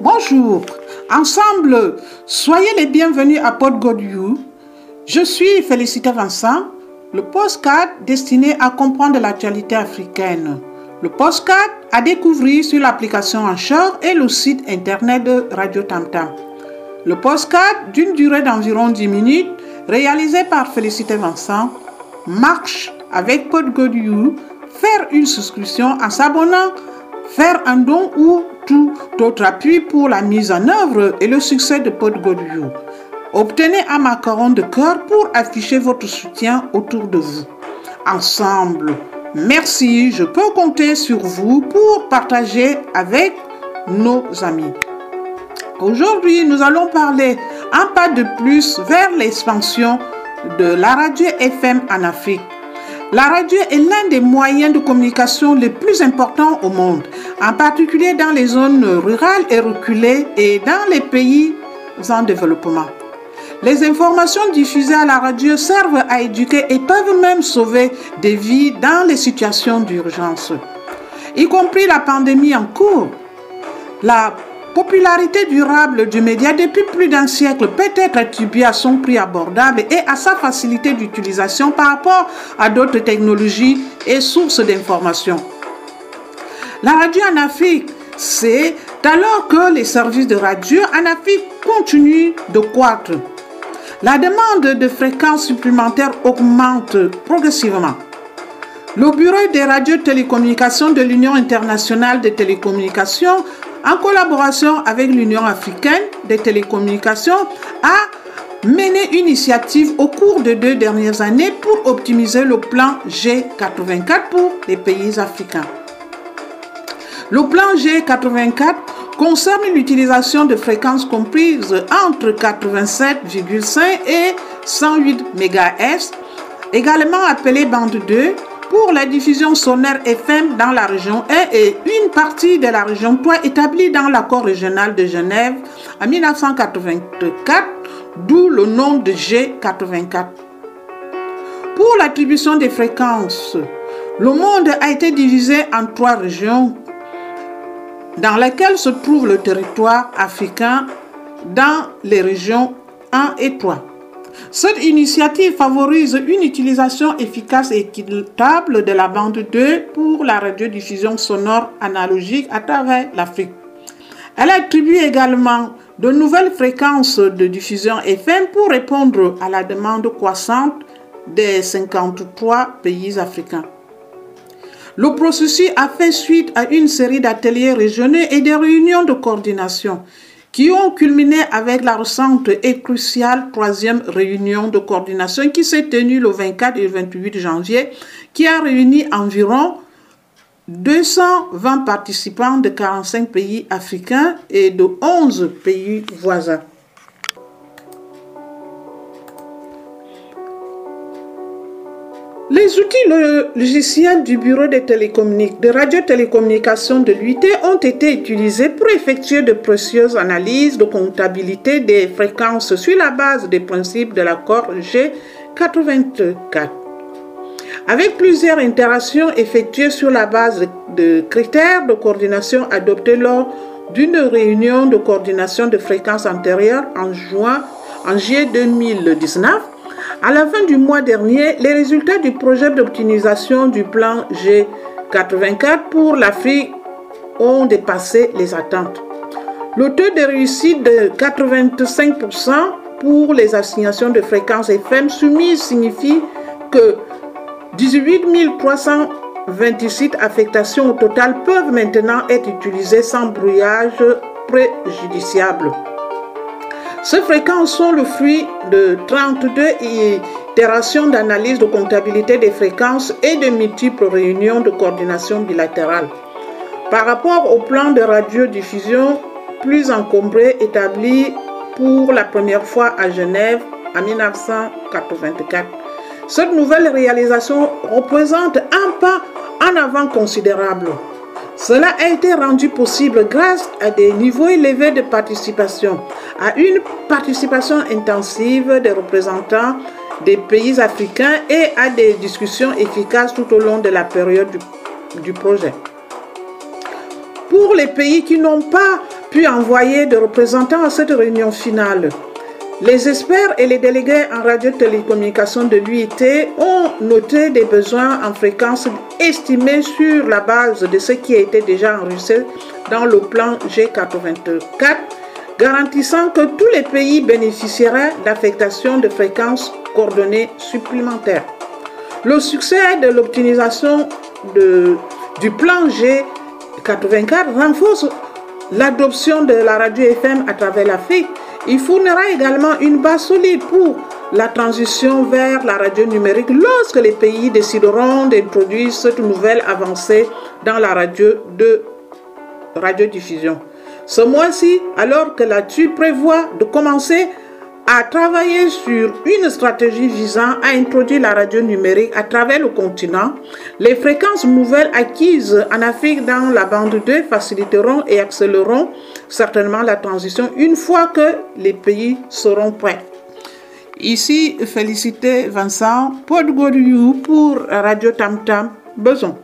Bonjour, ensemble, soyez les bienvenus à Pod God You. Je suis Félicité Vincent, le postcard destiné à comprendre l'actualité africaine. Le postcard à découvrir sur l'application Anchor et le site internet de Radio Tamtam. Le postcard d'une durée d'environ 10 minutes, réalisé par Félicité Vincent, marche avec Pod God You, faire une souscription en s'abonnant, faire un don ou tout autre appui pour la mise en œuvre et le succès de Pod God You. Obtenez un macaron de cœur pour afficher votre soutien autour de vous. Ensemble, merci, je peux compter sur vous pour partager avec nos amis. Aujourd'hui, nous allons parler un pas de plus vers l'expansion de la radio FM en Afrique. La radio est l'un des moyens de communication les plus importants au monde, en particulier dans les zones rurales et reculées et dans les pays en développement. Les informations diffusées à la radio servent à éduquer et peuvent même sauver des vies dans les situations d'urgence. Y compris la pandémie en cours, la popularité durable du média depuis plus d'un siècle peut être attribuée à son prix abordable et à sa facilité d'utilisation par rapport à d'autres technologies et sources d'information. La radio en Afrique, c'est alors que les services de radio en Afrique continuent de croître. La demande de fréquences supplémentaires augmente progressivement. Le Bureau des radios télécommunications de l'Union internationale des télécommunications, en collaboration avec l'Union africaine des télécommunications, a mené une initiative au cours de deux dernières années pour optimiser le plan G84 pour les pays africains. Le plan G84 concerne l'utilisation de fréquences comprises entre 87,5 et 108 MHz, également appelée bande 2, pour la diffusion sonore FM dans la région 1 et une partie de la région 3 établie dans l'accord régional de Genève en 1984, d'où le nom de G84. Pour l'attribution des fréquences, le monde a été divisé en trois régions dans lesquelles se trouve le territoire africain dans les régions 1 et 3. Cette initiative favorise une utilisation efficace et équitable de la bande 2 pour la radiodiffusion sonore analogique à travers l'Afrique. Elle attribue également de nouvelles fréquences de diffusion FM pour répondre à la demande croissante des 53 pays africains. Le processus a fait suite à une série d'ateliers régionaux et de réunions de coordination qui ont culminé avec la récente et cruciale troisième réunion de coordination qui s'est tenue le 24 et 28 janvier, qui a réuni environ 220 participants de 45 pays africains et de 11 pays voisins. Outils logiciels du Bureau de, radiotélécommunications de l'UT ont été utilisés pour effectuer de précieuses analyses de comptabilité des fréquences sur la base des principes de l'accord G84. Avec plusieurs interactions effectuées sur la base de critères de coordination adoptés lors d'une réunion de coordination de fréquences antérieure en juin, en juillet 2019, à la fin du mois dernier, les résultats du projet d'optimisation du plan G84 pour l'Afrique ont dépassé les attentes. Le taux de réussite de 85% pour les assignations de fréquences FM soumises signifie que 18 326 affectations au total peuvent maintenant être utilisées sans brouillage préjudiciable. Ces fréquences sont le fruit de 32 itérations d'analyse de comptabilité des fréquences et de multiples réunions de coordination bilatérale. Par rapport au plan de radiodiffusion plus encombré établi pour la première fois à Genève en 1984, cette nouvelle réalisation représente un pas en avant considérable. Cela a été rendu possible grâce à des niveaux élevés de participation, à une participation intensive des représentants des pays africains et à des discussions efficaces tout au long de la période du, projet. Pour les pays qui n'ont pas pu envoyer des représentants à cette réunion finale. Les experts et les délégués en radio-télécommunication de l'UIT ont noté des besoins en fréquence estimés sur la base de ce qui a été déjà enregistré dans le plan G84, garantissant que tous les pays bénéficieraient d'affectation de fréquences coordonnées supplémentaires. Le succès de l'optimisation du plan G84 renforce l'adoption de la radio FM à travers l'Afrique. Il fournira également une base solide pour la transition vers la radio numérique lorsque les pays décideront d'introduire cette nouvelle avancée dans la radio de radiodiffusion. Ce mois-ci, alors que la TU prévoit de commencer à travailler sur une stratégie visant à introduire la radio numérique à travers le continent, les fréquences nouvelles acquises en Afrique dans la bande 2 faciliteront et accéléreront certainement la transition une fois que les pays seront prêts. Ici, félicité Vincent Podgoriou pour Radio Tam Tam Beson.